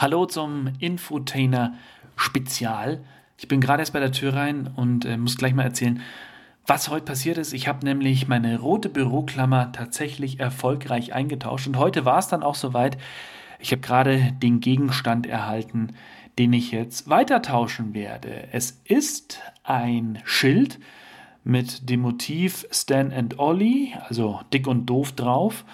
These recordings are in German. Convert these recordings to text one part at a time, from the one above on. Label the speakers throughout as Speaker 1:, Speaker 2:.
Speaker 1: Hallo zum Infotainer Spezial. Ich bin gerade erst bei der Tür rein und äh, muss gleich mal erzählen, was heute passiert ist. Ich habe nämlich meine rote Büroklammer tatsächlich erfolgreich eingetauscht und heute war es dann auch soweit. Ich habe gerade den Gegenstand erhalten, den ich jetzt weiter tauschen werde. Es ist ein Schild mit dem Motiv Stan and Ollie, also dick und doof drauf.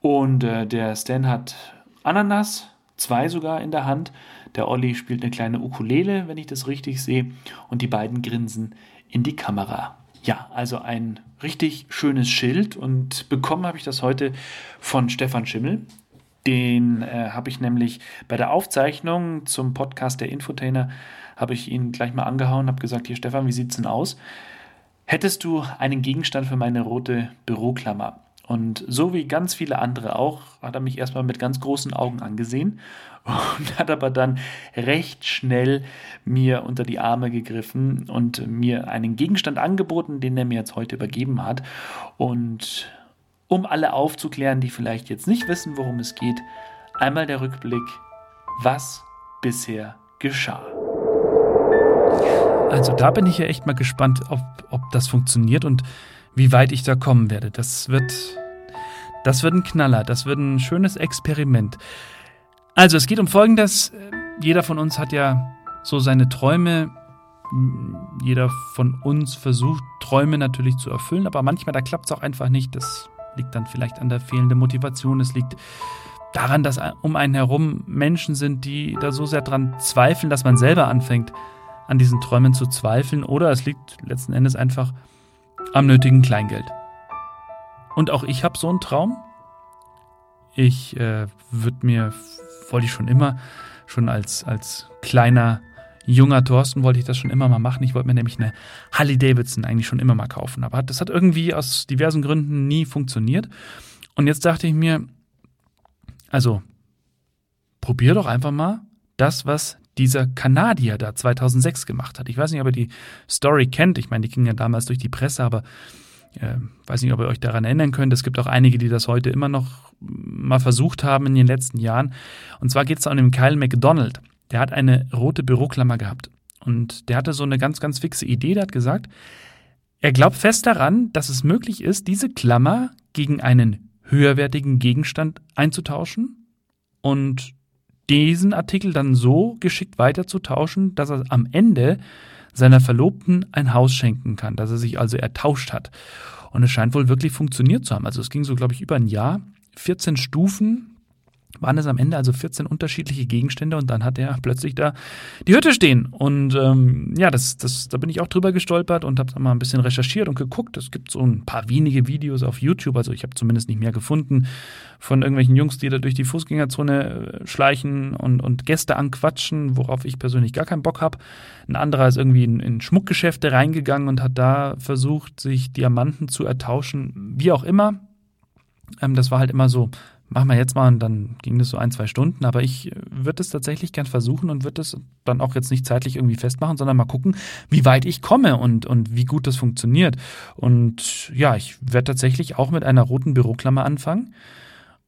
Speaker 1: Und äh, der Stan hat Ananas, zwei sogar in der Hand. Der Olli spielt eine kleine Ukulele, wenn ich das richtig sehe. Und die beiden grinsen in die Kamera. Ja, also ein richtig schönes Schild. Und bekommen habe ich das heute von Stefan Schimmel. Den äh, habe ich nämlich bei der Aufzeichnung zum Podcast der Infotainer, habe ich ihn gleich mal angehauen, habe gesagt, hier Stefan, wie sieht's denn aus? Hättest du einen Gegenstand für meine rote Büroklammer? Und so wie ganz viele andere auch, hat er mich erstmal mit ganz großen Augen angesehen und hat aber dann recht schnell mir unter die Arme gegriffen und mir einen Gegenstand angeboten, den er mir jetzt heute übergeben hat. Und um alle aufzuklären, die vielleicht jetzt nicht wissen, worum es geht, einmal der Rückblick, was bisher geschah. Also da bin ich ja echt mal gespannt, ob, ob das funktioniert und wie weit ich da kommen werde. Das wird, das wird ein Knaller, das wird ein schönes Experiment. Also es geht um Folgendes. Jeder von uns hat ja so seine Träume. Jeder von uns versucht, Träume natürlich zu erfüllen, aber manchmal da klappt es auch einfach nicht. Das liegt dann vielleicht an der fehlenden Motivation. Es liegt daran, dass um einen herum Menschen sind, die da so sehr dran zweifeln, dass man selber anfängt, an diesen Träumen zu zweifeln. Oder es liegt letzten Endes einfach am nötigen Kleingeld. Und auch ich habe so einen Traum. Ich äh, würde mir, wollte ich schon immer, schon als, als kleiner, junger Thorsten wollte ich das schon immer mal machen. Ich wollte mir nämlich eine Harley Davidson eigentlich schon immer mal kaufen. Aber das hat irgendwie aus diversen Gründen nie funktioniert. Und jetzt dachte ich mir, also probier doch einfach mal das, was dieser Kanadier da 2006 gemacht hat. Ich weiß nicht, ob ihr die Story kennt. Ich meine, die ging ja damals durch die Presse, aber äh, weiß nicht, ob ihr euch daran erinnern könnt. Es gibt auch einige, die das heute immer noch mal versucht haben in den letzten Jahren. Und zwar geht es um den Kyle McDonald. Der hat eine rote Büroklammer gehabt. Und der hatte so eine ganz, ganz fixe Idee. Der hat gesagt, er glaubt fest daran, dass es möglich ist, diese Klammer gegen einen höherwertigen Gegenstand einzutauschen. Und diesen Artikel dann so geschickt weiterzutauschen, dass er am Ende seiner Verlobten ein Haus schenken kann, dass er sich also ertauscht hat. Und es scheint wohl wirklich funktioniert zu haben. Also es ging so, glaube ich, über ein Jahr. 14 Stufen, waren es am Ende also 14 unterschiedliche Gegenstände und dann hat er plötzlich da die Hütte stehen. Und ähm, ja, das, das, da bin ich auch drüber gestolpert und habe mal ein bisschen recherchiert und geguckt. Es gibt so ein paar wenige Videos auf YouTube, also ich habe zumindest nicht mehr gefunden, von irgendwelchen Jungs, die da durch die Fußgängerzone äh, schleichen und, und Gäste anquatschen, worauf ich persönlich gar keinen Bock habe. Ein anderer ist irgendwie in, in Schmuckgeschäfte reingegangen und hat da versucht, sich Diamanten zu ertauschen, wie auch immer. Ähm, das war halt immer so machen wir jetzt mal und dann ging das so ein, zwei Stunden. Aber ich äh, würde es tatsächlich gern versuchen und würde es dann auch jetzt nicht zeitlich irgendwie festmachen, sondern mal gucken, wie weit ich komme und, und wie gut das funktioniert. Und ja, ich werde tatsächlich auch mit einer roten Büroklammer anfangen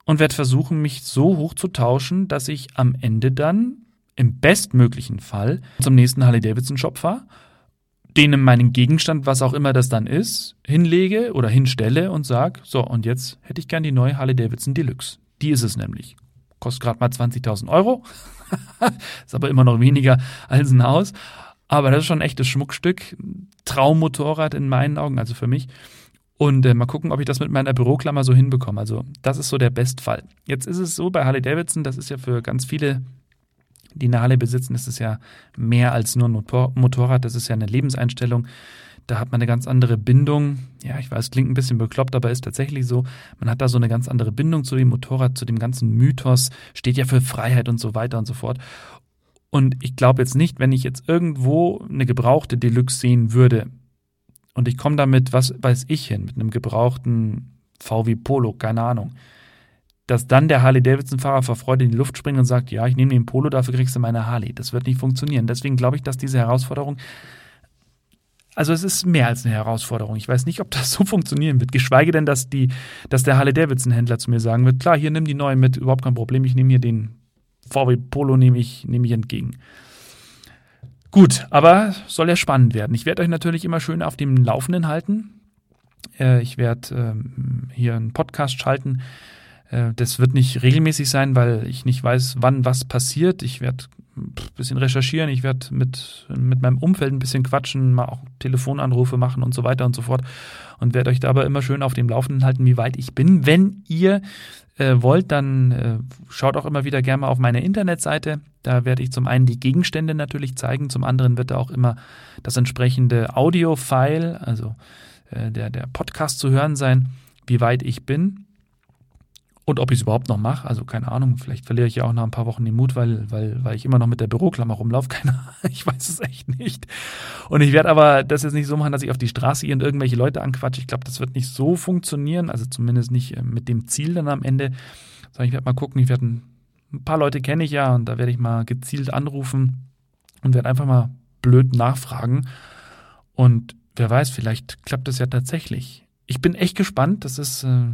Speaker 1: und werde versuchen, mich so hoch zu tauschen, dass ich am Ende dann im bestmöglichen Fall zum nächsten Harley Davidson Shop fahre denen meinen Gegenstand, was auch immer das dann ist, hinlege oder hinstelle und sage, so, und jetzt hätte ich gern die neue Harley Davidson Deluxe. Die ist es nämlich. Kostet gerade mal 20.000 Euro. ist aber immer noch weniger als ein Haus. Aber das ist schon ein echtes Schmuckstück. Traummotorrad in meinen Augen, also für mich. Und äh, mal gucken, ob ich das mit meiner Büroklammer so hinbekomme. Also, das ist so der Bestfall. Jetzt ist es so bei Harley Davidson, das ist ja für ganz viele die Halle besitzen, ist es ja mehr als nur ein Motor Motorrad, das ist ja eine Lebenseinstellung. Da hat man eine ganz andere Bindung. Ja, ich weiß, klingt ein bisschen bekloppt, aber ist tatsächlich so. Man hat da so eine ganz andere Bindung zu dem Motorrad, zu dem ganzen Mythos, steht ja für Freiheit und so weiter und so fort. Und ich glaube jetzt nicht, wenn ich jetzt irgendwo eine gebrauchte Deluxe sehen würde und ich komme damit, was weiß ich hin, mit einem gebrauchten VW Polo, keine Ahnung dass dann der Harley-Davidson-Fahrer vor Freude in die Luft springt und sagt, ja, ich nehme den Polo, dafür kriegst du meine Harley. Das wird nicht funktionieren. Deswegen glaube ich, dass diese Herausforderung, also es ist mehr als eine Herausforderung. Ich weiß nicht, ob das so funktionieren wird. Geschweige denn, dass die, dass der Harley-Davidson-Händler zu mir sagen wird, klar, hier nimm die neuen mit, überhaupt kein Problem, ich nehme hier den VW Polo nehme ich, nehme ich entgegen. Gut, aber soll ja spannend werden. Ich werde euch natürlich immer schön auf dem Laufenden halten. Äh, ich werde ähm, hier einen Podcast schalten. Äh, das wird nicht regelmäßig sein, weil ich nicht weiß, wann was passiert. Ich werde ein bisschen recherchieren, ich werde mit, mit meinem Umfeld ein bisschen quatschen, mal auch Telefonanrufe machen und so weiter und so fort und werde euch dabei immer schön auf dem Laufenden halten, wie weit ich bin. Wenn ihr äh, wollt, dann äh, schaut auch immer wieder gerne mal auf meine Internetseite. Da werde ich zum einen die Gegenstände natürlich zeigen, zum anderen wird da auch immer das entsprechende Audio-File, also äh, der, der Podcast zu hören sein, wie weit ich bin. Und ob ich es überhaupt noch mache, also keine Ahnung, vielleicht verliere ich ja auch nach ein paar Wochen den Mut, weil, weil, weil ich immer noch mit der Büroklammer rumlaufe. Keine Ahnung, ich weiß es echt nicht. Und ich werde aber das jetzt nicht so machen, dass ich auf die Straße gehe und irgendwelche Leute anquatsche. Ich glaube, das wird nicht so funktionieren, also zumindest nicht äh, mit dem Ziel dann am Ende. Sondern ich werde mal gucken, ich werde ein, ein paar Leute kenne ich ja und da werde ich mal gezielt anrufen und werde einfach mal blöd nachfragen. Und wer weiß, vielleicht klappt das ja tatsächlich. Ich bin echt gespannt. Das ist. Äh,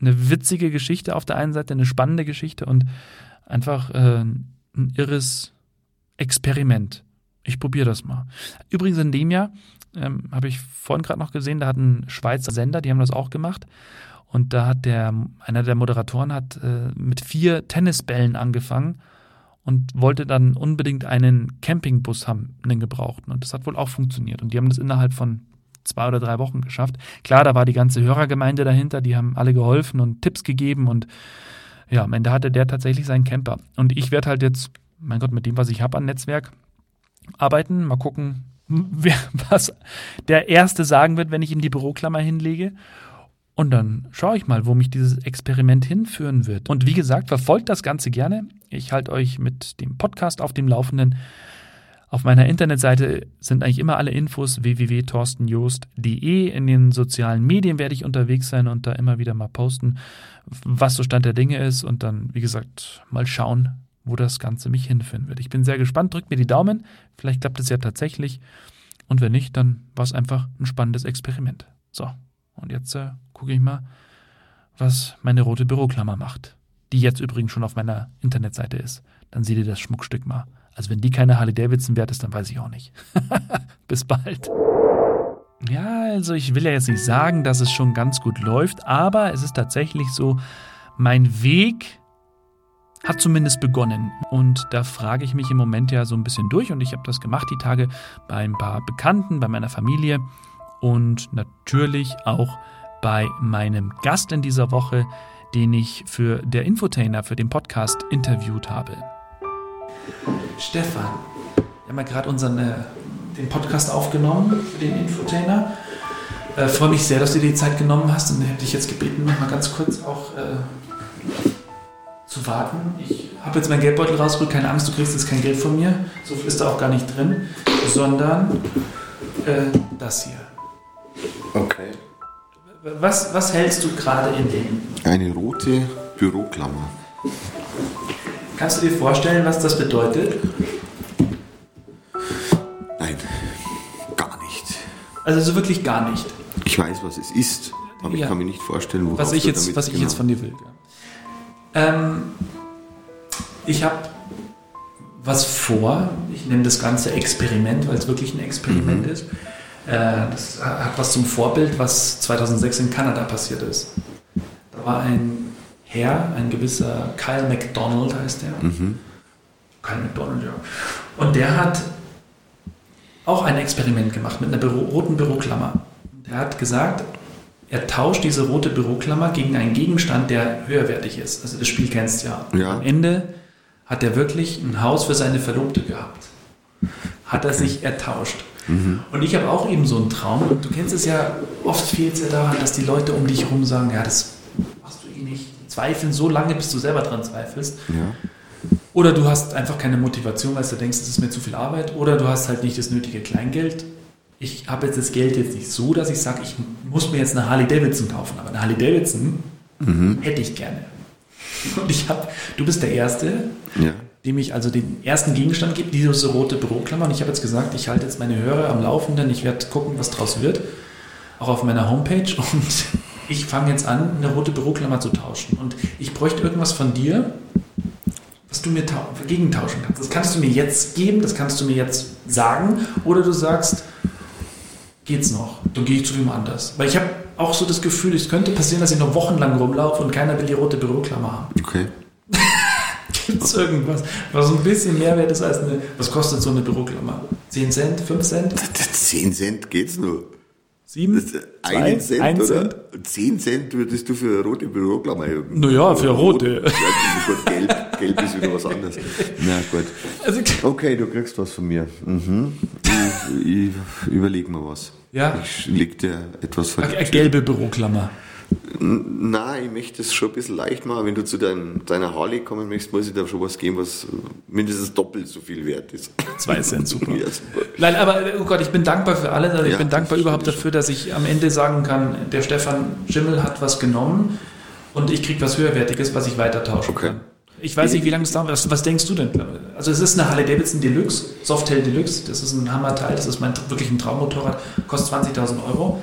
Speaker 1: eine witzige Geschichte auf der einen Seite, eine spannende Geschichte und einfach äh, ein irres Experiment. Ich probiere das mal. Übrigens in dem Jahr ähm, habe ich vorhin gerade noch gesehen, da hat ein Schweizer Sender, die haben das auch gemacht. Und da hat der, einer der Moderatoren hat äh, mit vier Tennisbällen angefangen und wollte dann unbedingt einen Campingbus haben, einen gebrauchten. Und das hat wohl auch funktioniert. Und die haben das innerhalb von zwei oder drei Wochen geschafft. Klar, da war die ganze Hörergemeinde dahinter, die haben alle geholfen und Tipps gegeben und ja, am Ende hatte der tatsächlich seinen Camper. Und ich werde halt jetzt, mein Gott, mit dem, was ich habe an Netzwerk, arbeiten, mal gucken, wer, was der Erste sagen wird, wenn ich ihm die Büroklammer hinlege. Und dann schaue ich mal, wo mich dieses Experiment hinführen wird. Und wie gesagt, verfolgt das Ganze gerne. Ich halte euch mit dem Podcast auf dem Laufenden. Auf meiner Internetseite sind eigentlich immer alle Infos www.torstenjost.de. In den sozialen Medien werde ich unterwegs sein und da immer wieder mal posten, was so Stand der Dinge ist und dann, wie gesagt, mal schauen, wo das Ganze mich hinführen wird. Ich bin sehr gespannt, drückt mir die Daumen, vielleicht klappt es ja tatsächlich und wenn nicht, dann war es einfach ein spannendes Experiment. So, und jetzt äh, gucke ich mal, was meine rote Büroklammer macht, die jetzt übrigens schon auf meiner Internetseite ist. Dann seht ihr das Schmuckstück mal. Also wenn die keine Harley Davidson wert ist, dann weiß ich auch nicht. Bis bald. Ja, also ich will ja jetzt nicht sagen, dass es schon ganz gut läuft, aber es ist tatsächlich so, mein Weg hat zumindest begonnen. Und da frage ich mich im Moment ja so ein bisschen durch und ich habe das gemacht die Tage bei ein paar Bekannten, bei meiner Familie und natürlich auch bei meinem Gast in dieser Woche, den ich für der Infotainer, für den Podcast interviewt habe. Stefan, wir haben ja gerade unseren äh, den Podcast aufgenommen für den Infotainer. Äh, freue mich sehr, dass du dir die Zeit genommen hast und hätte dich jetzt gebeten, noch mal ganz kurz auch äh, zu warten. Ich habe jetzt meinen Geldbeutel rausgeholt, keine Angst, du kriegst jetzt kein Geld von mir. So viel ist da auch gar nicht drin, sondern äh, das hier.
Speaker 2: Okay.
Speaker 1: Was, was hältst du gerade in dem?
Speaker 2: Eine rote Büroklammer.
Speaker 1: Kannst du dir vorstellen, was das bedeutet?
Speaker 2: Nein, gar nicht.
Speaker 1: Also so wirklich gar nicht.
Speaker 2: Ich weiß, was es ist, aber
Speaker 1: Ja.
Speaker 2: ich kann mir nicht vorstellen, worauf
Speaker 1: Was ich jetzt,
Speaker 2: damit
Speaker 1: was ich
Speaker 2: genau-
Speaker 1: jetzt von dir will. Ähm, ich habe was vor. Ich nenne das Ganze Experiment, weil es wirklich ein Experiment ist. Äh, das hat was zum Vorbild, was 2006 in Kanada passiert ist. Da war ein Herr, ein gewisser Kyle McDonald heißt der.
Speaker 2: Mhm.
Speaker 1: Kyle McDonald, ja. Und der hat auch ein Experiment gemacht mit einer Büro, roten Büroklammer. Der hat gesagt, er tauscht diese rote Büroklammer gegen einen Gegenstand, der höherwertig ist. Also das Spiel kennst du ja.
Speaker 2: Ja.
Speaker 1: Am Ende hat er wirklich ein Haus für seine Verlobte gehabt. Hat er sich ertauscht. Und ich habe auch eben so einen Traum. Und du kennst es ja, oft fehlt es ja daran, dass die Leute um dich herum sagen, ja, das machst du eh nicht. Die zweifeln so lange, bis du selber dran zweifelst.
Speaker 2: Ja.
Speaker 1: Oder du hast einfach keine Motivation, weil du denkst, es ist mir zu viel Arbeit. Oder du hast halt nicht das nötige Kleingeld. Ich habe jetzt das Geld jetzt nicht so, dass ich sage, ich muss mir jetzt eine Harley Davidson kaufen. Aber eine Harley Davidson hätte ich gerne. Und ich habe, du bist der Erste,
Speaker 2: Ja.
Speaker 1: dem ich also den ersten Gegenstand gibt, diese rote Büroklammer. Und ich habe jetzt gesagt, ich halte jetzt meine Hörer am Laufenden. Ich werde gucken, was draus wird. Auch auf meiner Homepage. Und ich fange jetzt an, eine rote Büroklammer zu tauschen. Und ich bräuchte irgendwas von dir, was du mir tau- gegentauschen kannst. Das kannst du mir jetzt geben, das kannst du mir jetzt sagen, oder du sagst, geht's noch, dann gehe ich zu wem anders. Weil ich habe auch so das Gefühl, es könnte passieren, dass ich noch wochenlang rumlaufe und keiner will die rote Büroklammer haben.
Speaker 2: Okay.
Speaker 1: Gibt es irgendwas, was ein bisschen mehr wert ist als eine, was kostet so eine Büroklammer? 10 Cent, 5 Cent,
Speaker 2: 10 Cent geht's nur.
Speaker 1: 7,
Speaker 2: Das ist Einen Cent,
Speaker 1: 1
Speaker 2: oder?
Speaker 1: Cent?
Speaker 2: 10 Cent würdest du für eine rote Büroklammer haben.
Speaker 1: Naja, für rote.
Speaker 2: Ja, gut, gelb, gelb ist wieder was anderes. Na gut.
Speaker 1: Also,
Speaker 2: Okay, du kriegst was von mir. Mhm. Ich, ich überleg mal was.
Speaker 1: Ja.
Speaker 2: Ich leg dir etwas vor.
Speaker 1: eine gelbe Büroklammer.
Speaker 2: Nein, ich möchte es schon ein bisschen leicht machen. Wenn du zu dein, deiner Harley kommen möchtest, muss ich dir schon was geben, was mindestens doppelt so viel wert ist.
Speaker 1: 2 Cent, super.
Speaker 2: Ja, super.
Speaker 1: Nein, aber oh Gott, ich bin dankbar für alles. Also ich
Speaker 2: Ja,
Speaker 1: bin dankbar überhaupt dafür, dass ich am Ende sagen kann, der Stefan Schimmel hat was genommen und ich kriege was höherwertiges, was ich weiter tauschen
Speaker 2: Okay.
Speaker 1: kann. Ich weiß nicht, wie lange es dauert. Was, was denkst du denn? Also es ist eine Harley Davidson Deluxe, Softail Deluxe. Das ist ein Hammerteil. Das ist mein wirklich ein Traummotorrad. Kostet 20.000 Euro.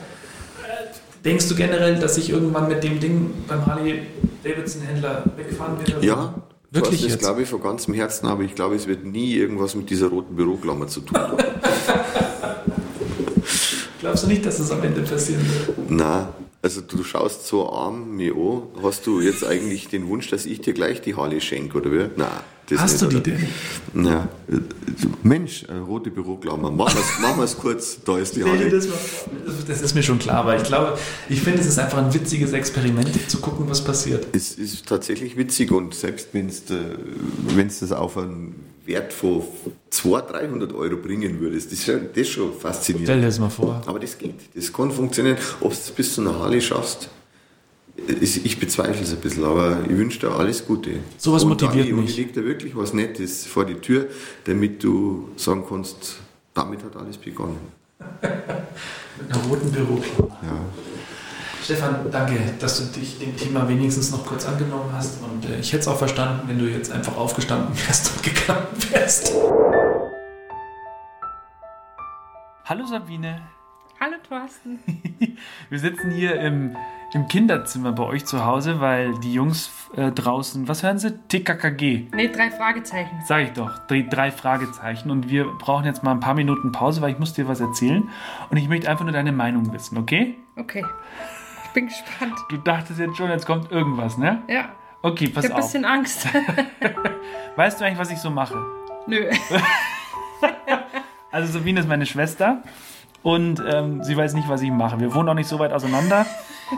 Speaker 1: Denkst du generell, dass ich irgendwann mit dem Ding beim Harley Davidson Händler wegfahren werde?
Speaker 2: Ja,
Speaker 1: Wirklich
Speaker 2: das
Speaker 1: jetzt?
Speaker 2: glaube ich von ganzem Herzen, aber ich glaube, es wird nie irgendwas mit dieser roten Büroklammer zu tun haben.
Speaker 1: Glaubst du nicht, dass es am Ende passieren wird?
Speaker 2: Na, also du schaust so arm mir an. Hast du jetzt eigentlich den Wunsch, dass ich dir gleich die Harley schenke, oder wie? Na, das
Speaker 1: Hast du
Speaker 2: nicht,
Speaker 1: die
Speaker 2: oder?
Speaker 1: denn?
Speaker 2: Na, äh, Mensch, eine rote Büroklammer. Machen wir es kurz, da ist die Harley.
Speaker 1: das, mal vor. das ist mir schon klar, aber ich glaube, ich finde, es ist einfach ein witziges Experiment, zu gucken, was passiert.
Speaker 2: Es ist tatsächlich witzig und selbst wenn es das auf einen Wert von 200, 300 Euro bringen würdest, das ist schon, das ist schon faszinierend.
Speaker 1: Stell dir das mal vor.
Speaker 2: Aber das geht, das kann funktionieren. Ob du es bis zu einer Harley schaffst, ich bezweifle es ein bisschen, aber ich wünsche dir alles Gute.
Speaker 1: Sowas motiviert
Speaker 2: Dani, und
Speaker 1: mich.
Speaker 2: Ich leg dir wirklich was Nettes vor die Tür, damit du sagen kannst, damit hat alles begonnen.
Speaker 1: Mit einer roten Büroklammer.
Speaker 2: Ja.
Speaker 1: Stefan, danke, dass du dich dem Thema wenigstens noch kurz angenommen hast. Und äh, ich hätte es auch verstanden, wenn du jetzt einfach aufgestanden wärst und gegangen wärst. Hallo Sabine.
Speaker 3: Hallo Thorsten.
Speaker 1: Wir sitzen hier im, im Kinderzimmer bei euch zu Hause, weil die Jungs äh, draußen, was hören sie? TKKG.
Speaker 3: Ne, drei Fragezeichen.
Speaker 1: Sag ich doch, die drei Fragezeichen. Und wir brauchen jetzt mal ein paar Minuten Pause, weil ich muss dir was erzählen. Und ich möchte einfach nur deine Meinung wissen, okay?
Speaker 3: Okay. Ich bin gespannt.
Speaker 1: Du dachtest jetzt schon, jetzt kommt irgendwas, ne?
Speaker 3: Ja.
Speaker 1: Okay,
Speaker 3: Ich
Speaker 1: pass
Speaker 3: habe ein
Speaker 1: auf.
Speaker 3: bisschen Angst.
Speaker 1: Weißt du eigentlich, was ich so mache?
Speaker 3: Nö.
Speaker 1: Also Sabine ist meine Schwester und ähm, sie weiß nicht, was ich mache. Wir wohnen auch nicht so weit auseinander.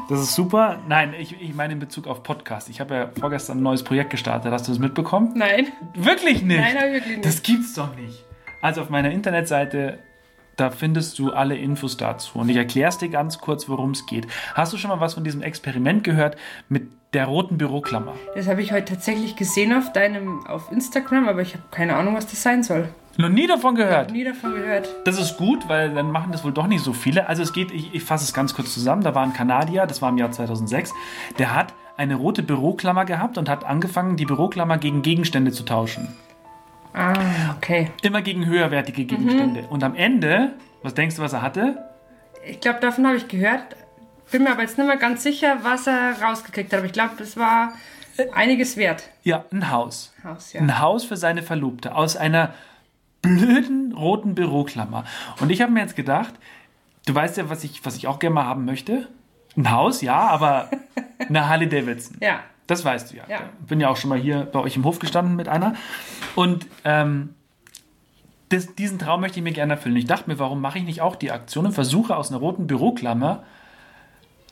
Speaker 1: Das ist super. Nein, ich, ich meine in Bezug auf Podcast. Ich habe ja vorgestern ein neues Projekt gestartet. Hast du das mitbekommen?
Speaker 3: Nein.
Speaker 1: Wirklich nicht?
Speaker 3: Nein, wirklich nicht.
Speaker 1: Das gibt's doch nicht. Also auf meiner Internetseite, da findest du alle Infos dazu. Und ich erkläre es dir ganz kurz, worum es geht. Hast du schon mal was von diesem Experiment gehört mit der roten Büroklammer?
Speaker 3: Das habe ich heute tatsächlich gesehen auf deinem, auf Instagram, aber ich habe keine Ahnung, was das sein soll.
Speaker 1: Noch nie davon gehört.
Speaker 3: Nie davon gehört.
Speaker 1: Das ist gut, weil dann machen das wohl doch nicht so viele. Also es geht, ich, ich fasse es ganz kurz zusammen. Da war ein Kanadier, das war im Jahr 2006, der hat eine rote Büroklammer gehabt und hat angefangen, die Büroklammer gegen Gegenstände zu tauschen.
Speaker 3: Ah, okay.
Speaker 1: Immer gegen höherwertige Gegenstände. Und am Ende, was denkst du, was er hatte?
Speaker 3: Ich glaube, davon habe ich gehört. Bin mir aber jetzt nicht mehr ganz sicher, was er rausgekriegt hat. Aber ich glaube, es war einiges wert.
Speaker 1: Ja, ein Haus.
Speaker 3: Haus, ja.
Speaker 1: Ein Haus für seine Verlobte aus einer blöden roten Büroklammer. Und ich habe mir jetzt gedacht, du weißt ja, was ich, was ich auch gerne mal haben möchte. Ein Haus, ja, aber eine Harley Davidson.
Speaker 3: Ja.
Speaker 1: Das weißt du ja.
Speaker 3: Ja.
Speaker 1: Bin ja auch schon mal hier bei euch im Hof gestanden mit einer. Und ähm, das, diesen Traum möchte ich mir gerne erfüllen. Ich dachte mir, warum mache ich nicht auch die Aktion und versuche aus einer roten Büroklammer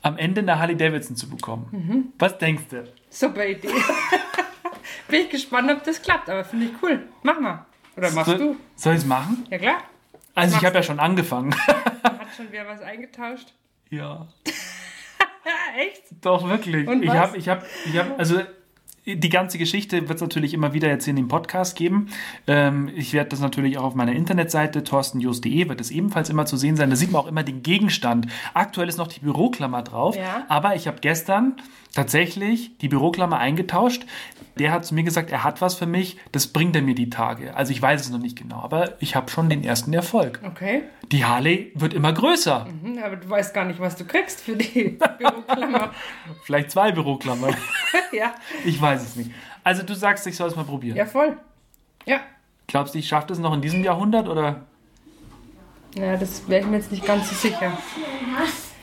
Speaker 1: am Ende eine Harley Davidson zu bekommen?
Speaker 3: Mhm.
Speaker 1: Was denkst du?
Speaker 3: Super Idee. Bin ich gespannt, ob das klappt, aber finde ich cool. Mach mal. Oder machst
Speaker 1: Soll,
Speaker 3: du?
Speaker 1: soll ich es machen?
Speaker 3: Ja klar.
Speaker 1: Also ich habe ja schon angefangen.
Speaker 3: Hat schon wer was eingetauscht?
Speaker 1: ja.
Speaker 3: Ja, echt?
Speaker 1: Doch, wirklich.
Speaker 3: Und
Speaker 1: ich habe, ich habe, ich habe, also die ganze Geschichte wird es natürlich immer wieder jetzt hier in dem Podcast geben. Ähm, ich werde das natürlich auch auf meiner Internetseite torstenjus.de wird es ebenfalls immer zu sehen sein. Da sieht man auch immer den Gegenstand. Aktuell ist noch die Büroklammer drauf,
Speaker 3: Ja.
Speaker 1: aber ich habe gestern tatsächlich die Büroklammer eingetauscht. Der hat zu mir gesagt, er hat was für mich, das bringt er mir die Tage. Also ich weiß es noch nicht genau, aber ich habe schon den ersten Erfolg.
Speaker 3: Okay.
Speaker 1: Die Harley wird immer größer.
Speaker 3: Hm, Aber du weißt gar nicht, was du kriegst für die Büroklammer.
Speaker 1: Vielleicht zwei Büroklammern.
Speaker 3: ja.
Speaker 1: Ich weiß es nicht. Also du sagst, ich soll es mal probieren.
Speaker 3: Ja, voll. Ja.
Speaker 1: Glaubst du, ich schaffe das noch in diesem Jahrhundert oder?
Speaker 3: Ja, das wäre ich mir jetzt nicht ganz so sicher.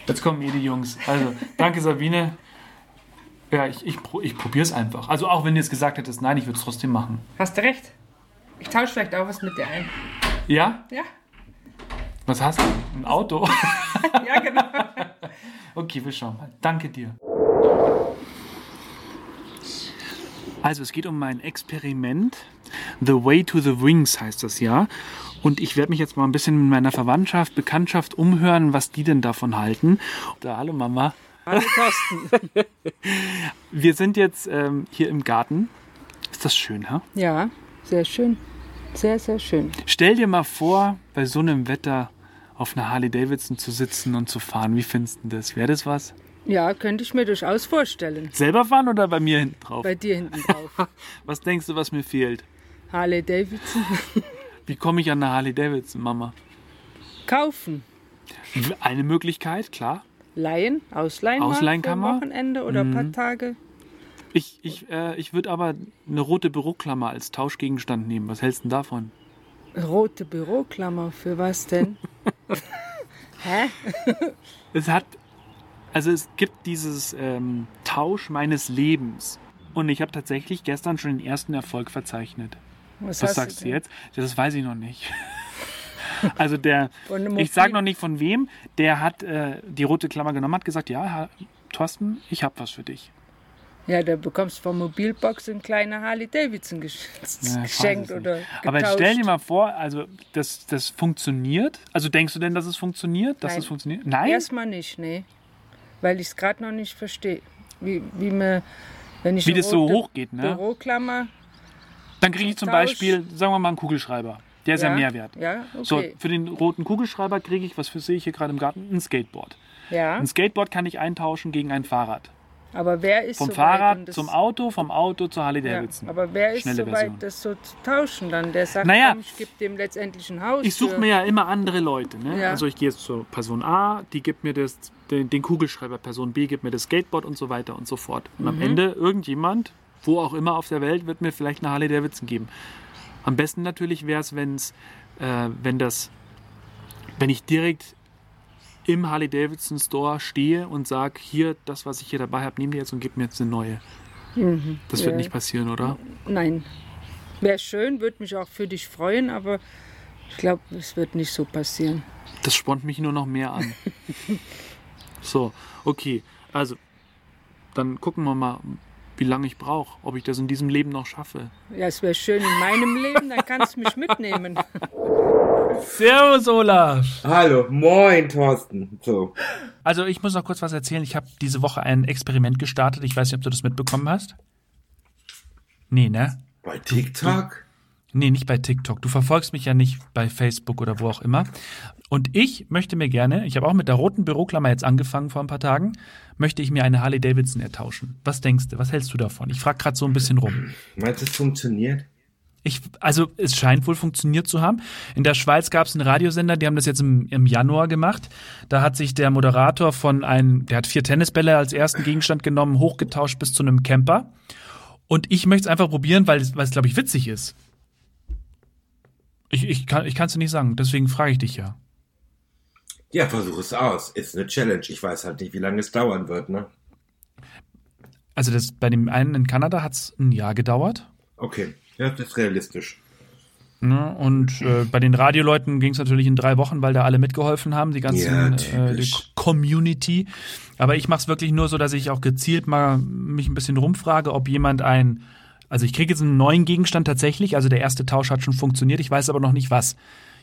Speaker 1: Jetzt kommen eh die Jungs. Also, danke Sabine. Ja, ich, ich, ich probiere es einfach. Also auch wenn du jetzt gesagt hättest, nein, ich würde es trotzdem machen.
Speaker 3: Hast du recht. Ich tausche vielleicht auch was mit dir ein.
Speaker 1: Ja?
Speaker 3: Ja.
Speaker 1: Was hast du? Ein Auto?
Speaker 3: Ja, genau.
Speaker 1: Okay, wir schauen mal. Danke dir. Also, es geht um mein Experiment. The Way to the Wings heißt das ja. Und ich werde mich jetzt mal ein bisschen mit meiner Verwandtschaft, Bekanntschaft umhören, was die denn davon halten. Da, hallo Mama.
Speaker 4: Hallo Thorsten.
Speaker 1: Wir sind jetzt ähm, hier im Garten. Ist das schön, ha?
Speaker 4: Ja, sehr schön. Sehr, sehr schön.
Speaker 1: Stell dir mal vor, bei so einem Wetter auf einer Harley Davidson zu sitzen und zu fahren. Wie findest du das? Wäre das was?
Speaker 4: Ja, könnte ich mir durchaus vorstellen.
Speaker 1: Selber fahren oder bei mir hinten drauf?
Speaker 4: Bei dir hinten drauf.
Speaker 1: Was denkst du, was mir fehlt?
Speaker 4: Harley Davidson.
Speaker 1: Wie komme ich an eine Harley Davidson, Mama?
Speaker 4: Kaufen.
Speaker 1: Eine Möglichkeit, klar.
Speaker 4: Leihen, ausleihen.
Speaker 1: Ausleihen kann
Speaker 4: ein
Speaker 1: man.
Speaker 4: Wochenende oder ein
Speaker 1: Mhm.
Speaker 4: paar Tage.
Speaker 1: Ich, ich, äh, ich würde aber eine rote Büroklammer als Tauschgegenstand nehmen. Was hältst du davon?
Speaker 4: Rote Büroklammer, für was denn? Hä?
Speaker 1: Es hat, also es gibt dieses ähm, Tausch meines Lebens. Und ich habe tatsächlich gestern schon den ersten Erfolg verzeichnet.
Speaker 4: Was,
Speaker 1: Was sagst du
Speaker 4: denn?
Speaker 1: jetzt? Das weiß ich noch nicht. Also der, ich sage noch nicht von wem, der hat äh, die rote Klammer genommen, hat gesagt, ja, Herr Thorsten, ich habe was für dich.
Speaker 4: Ja, da bekommst du von Mobilbox ein kleiner Harley Davidson gesch
Speaker 1: Ja,
Speaker 4: geschenkt oder
Speaker 1: Aber
Speaker 4: getauscht.
Speaker 1: stell dir mal vor, also das, das funktioniert. Also denkst du denn, dass es funktioniert? Dass
Speaker 4: Nein.
Speaker 1: es funktioniert? Nein?
Speaker 4: Erstmal nicht, nee. Weil ich es gerade noch nicht verstehe. Wie, wie man, wenn ich
Speaker 1: Wie das so
Speaker 4: rote
Speaker 1: hochgeht, ne?
Speaker 4: Büroklammer.
Speaker 1: Dann kriege ich zum
Speaker 4: Tausch.
Speaker 1: Beispiel, sagen wir mal, einen Kugelschreiber. Der ist ja, mehr wert.
Speaker 4: Ja,
Speaker 1: So,
Speaker 4: okay.
Speaker 1: für den roten Kugelschreiber kriege ich, was für sehe ich hier gerade im Garten, ein Skateboard.
Speaker 4: ja,
Speaker 1: Ein Skateboard kann ich eintauschen gegen ein Fahrrad.
Speaker 4: Aber wer ist
Speaker 1: Vom
Speaker 4: so weit,
Speaker 1: Fahrrad
Speaker 4: das,
Speaker 1: zum Auto, vom Auto zur Harley
Speaker 4: ja,
Speaker 1: Davidson.
Speaker 4: Aber wer ist
Speaker 1: Schnelle
Speaker 4: so
Speaker 1: Version.
Speaker 4: weit, das so zu tauschen dann? Der sagt,
Speaker 1: Naja,
Speaker 4: komm, ich gebe dem letztendlich ein Haus.
Speaker 1: Ich suche mir ja immer andere Leute. Ne?
Speaker 4: Ja.
Speaker 1: Also ich gehe jetzt zur Person A, die gibt mir das, den, den Kugelschreiber, Person B gibt mir das Skateboard und so weiter und so fort. Und
Speaker 4: Mhm.
Speaker 1: am Ende irgendjemand, wo auch immer auf der Welt, wird mir vielleicht eine Harley Davidson geben. Am besten natürlich wäre es, äh, wenn das, wenn ich direkt im Harley Davidson Store stehe und sage, hier, das, was ich hier dabei habe, nimm dir jetzt und gib mir jetzt eine neue. Das wird
Speaker 4: Ja.
Speaker 1: nicht passieren, oder?
Speaker 4: Nein. Wäre schön, würde mich auch für dich freuen, aber ich glaube, es wird nicht so passieren.
Speaker 1: Das spornt mich nur noch mehr an. so, okay. Also, dann gucken wir mal, wie lange ich brauche, ob ich das in diesem Leben noch schaffe.
Speaker 4: Ja, es wäre schön in meinem Leben, dann kannst du mich mitnehmen.
Speaker 1: Servus, Olaf!
Speaker 5: Hallo, moin Thorsten. So.
Speaker 1: Also, ich muss noch kurz was erzählen. Ich habe diese Woche ein Experiment gestartet. Ich weiß nicht, ob du das mitbekommen hast. Nee, ne?
Speaker 5: Bei TikTok?
Speaker 1: Nee, nicht bei TikTok. Du verfolgst mich ja nicht bei Facebook oder wo auch immer. Und ich möchte mir gerne, ich habe auch mit der roten Büroklammer jetzt angefangen vor ein paar Tagen, möchte ich mir eine Harley Davidson ertauschen. Was denkst du? Was hältst du davon? Ich frage gerade so ein bisschen rum.
Speaker 5: Meinst du, es funktioniert?
Speaker 1: Ich, also es scheint wohl funktioniert zu haben. In der Schweiz gab es einen Radiosender, die haben das jetzt im, im Januar gemacht. Da hat sich der Moderator von einem, der hat vier Tennisbälle als ersten Gegenstand genommen, hochgetauscht bis zu einem Camper. Und ich möchte es einfach probieren, weil es, glaube ich, witzig ist. Ich, ich kann es dir nicht sagen, deswegen frage ich dich ja.
Speaker 5: Ja, versuch es aus. Ist eine Challenge. Ich weiß halt nicht, wie lange es dauern wird, ne?
Speaker 1: Also das, bei dem einen in Kanada hat es ein Jahr gedauert.
Speaker 5: Okay. Ja, das ist realistisch.
Speaker 1: Ne? Und äh, bei den Radioleuten ging es natürlich in drei Wochen, weil da alle mitgeholfen haben, die ganzen
Speaker 5: Ja,
Speaker 1: äh, die. Community. Aber ich mache es wirklich nur so, dass ich auch gezielt mal mich ein bisschen rumfrage, ob jemand ein, also ich kriege jetzt einen neuen Gegenstand tatsächlich, also der erste Tausch hat schon funktioniert, ich weiß aber noch nicht was.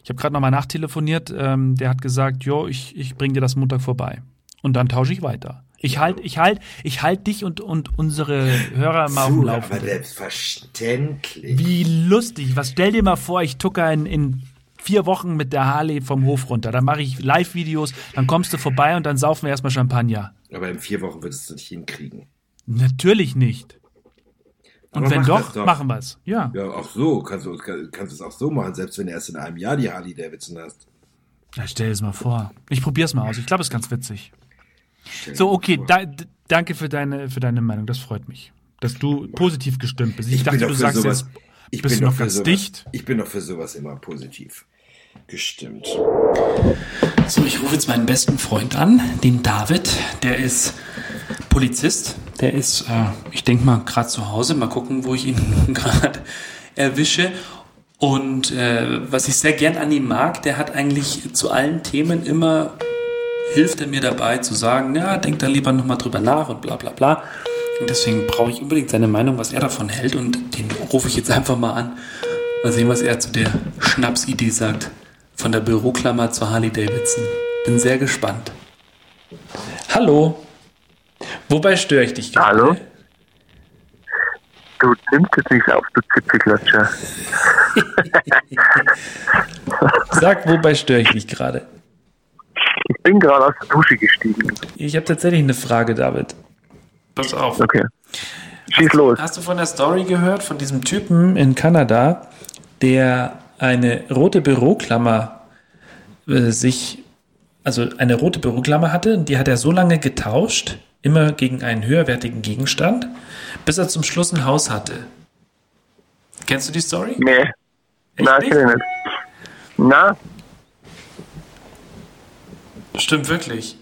Speaker 1: Ich habe gerade nochmal nachtelefoniert, ähm, der hat gesagt, jo, ich, ich bring dir das Montag vorbei. Und dann tausche ich weiter. Ich halt, ich halt, ich halt dich und, und unsere Hörer mal auf dem
Speaker 5: Puh,
Speaker 1: Laufen.
Speaker 5: aber selbstverständlich.
Speaker 1: Wie lustig. Was stell dir mal vor, ich tucker in, in vier Wochen mit der Harley vom Hof runter. Dann mache ich Live-Videos, dann kommst du vorbei und dann saufen wir erstmal Champagner.
Speaker 5: Aber in vier Wochen würdest du nicht hinkriegen.
Speaker 1: Natürlich nicht. Und
Speaker 5: Aber
Speaker 1: wenn doch,
Speaker 5: doch.
Speaker 1: machen wir es. Ja.
Speaker 5: Ja, auch so. Kannst du kannst es auch so machen, selbst wenn du erst in einem Jahr die Harley Davidson hast.
Speaker 1: ja. Stell dir es mal vor. Ich probier's mal aus. Ich glaube, es ist ganz witzig. So, okay, da, danke für deine, für deine Meinung. Das freut mich. dass du positiv gestimmt bist. Ich,
Speaker 5: Ich
Speaker 1: dachte, du sagst
Speaker 5: sowas-
Speaker 1: jetzt,
Speaker 5: Ich
Speaker 1: bist
Speaker 5: bin
Speaker 1: noch
Speaker 5: für
Speaker 1: ganz
Speaker 5: sowas,
Speaker 1: dicht.
Speaker 5: Ich bin doch für sowas immer positiv gestimmt.
Speaker 1: So, ich rufe jetzt meinen besten Freund an, den David. Der ist Polizist. Der ist, äh, ich denke mal, gerade zu Hause. Mal gucken, wo ich ihn gerade erwische. Und äh, was ich sehr gern an ihm mag, der hat eigentlich zu allen Themen immer, hilft er mir dabei zu sagen, ja, denk da lieber nochmal drüber nach und bla bla bla. Und deswegen brauche ich unbedingt seine Meinung, was er davon hält. Und den rufe ich jetzt einfach mal an. Mal sehen, was er zu der Schnapsidee sagt. Von der Büroklammer zur Harley Davidson. Bin sehr gespannt. Hallo. Wobei störe ich dich gerade?
Speaker 6: Hallo? Du nimmst jetzt nichts auf, du Zipfelklatscher.
Speaker 1: Sag, wobei störe ich dich gerade?
Speaker 6: Ich bin gerade aus der Dusche gestiegen.
Speaker 1: Ich habe tatsächlich eine Frage, David. Pass auf.
Speaker 6: Okay. Schieß los.
Speaker 1: Hast du von der Story gehört, von diesem Typen in Kanada, der eine rote Büroklammer äh, sich, also eine rote Büroklammer hatte, die hat er so lange getauscht, immer gegen einen höherwertigen Gegenstand, bis er zum Schluss ein Haus hatte. Kennst du die Story?
Speaker 6: Nee.
Speaker 1: Echt
Speaker 6: Nein,
Speaker 1: nicht?
Speaker 6: ich nicht. Na,
Speaker 1: Stimmt wirklich.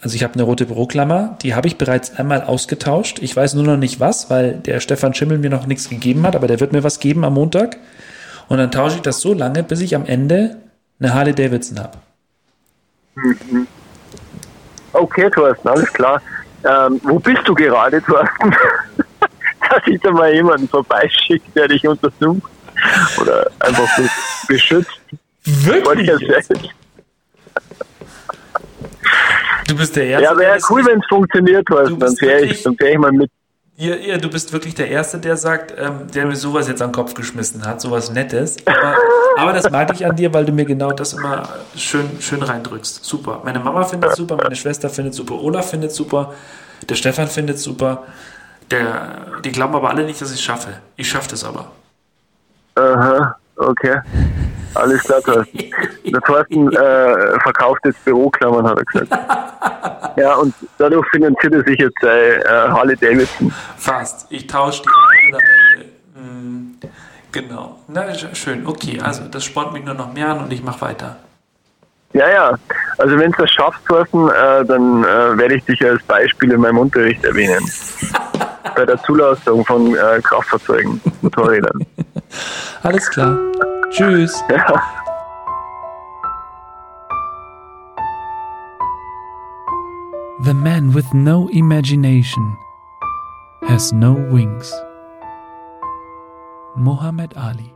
Speaker 1: Also ich habe eine rote Büroklammer, die habe ich bereits einmal ausgetauscht. Ich weiß nur noch nicht was, weil der Stefan Schimmel mir noch nichts gegeben hat, aber der wird mir was geben am Montag. Und dann tausche ich das so lange, bis ich am Ende eine Harley Davidson habe.
Speaker 6: okay, Thorsten, alles klar. Ähm, wo bist du gerade, Thorsten? Dass ich da mal jemanden vorbeischickt, der dich untersucht. Oder einfach so beschützt selbst.
Speaker 1: Du bist der Erste.
Speaker 6: Ja, wäre cool, wenn es funktioniert, Thorsten. Dann wäre ich, dann wär ich mal mit.
Speaker 1: Ihr, ihr, du bist wirklich der Erste, der sagt, ähm, der mir sowas jetzt an den Kopf geschmissen hat, sowas Nettes. Aber, aber das mag ich an dir, weil du mir genau das immer schön, schön reindrückst. Super. Meine Mama findet es super, meine Schwester findet es super, Olaf findet es super, der Stefan findet es super. Der, die glauben aber alle nicht, dass ich es schaffe. Ich schaffe das aber.
Speaker 6: Aha, okay. Alles klar, Thorsten. Der Thorsten äh, verkauft jetzt Büroklammern, hat er gesagt. Ja, und dadurch finanziert er sich jetzt äh, äh, Harley Davidson.
Speaker 1: Fast. Ich tausche die eine. Hm, genau. Na, sch- schön. Okay, also das spornt mich nur noch mehr an und ich mache weiter.
Speaker 6: Ja, ja. Also wenn du das schaffst, Thorsten, äh, dann äh, werde ich dich als Beispiel in meinem Unterricht erwähnen. Bei der Zulassung von äh, Kraftfahrzeugen, Motorrädern.
Speaker 1: Alles klar. Tschüss.
Speaker 6: Ja.
Speaker 1: The man with no imagination has no wings. Muhammad Ali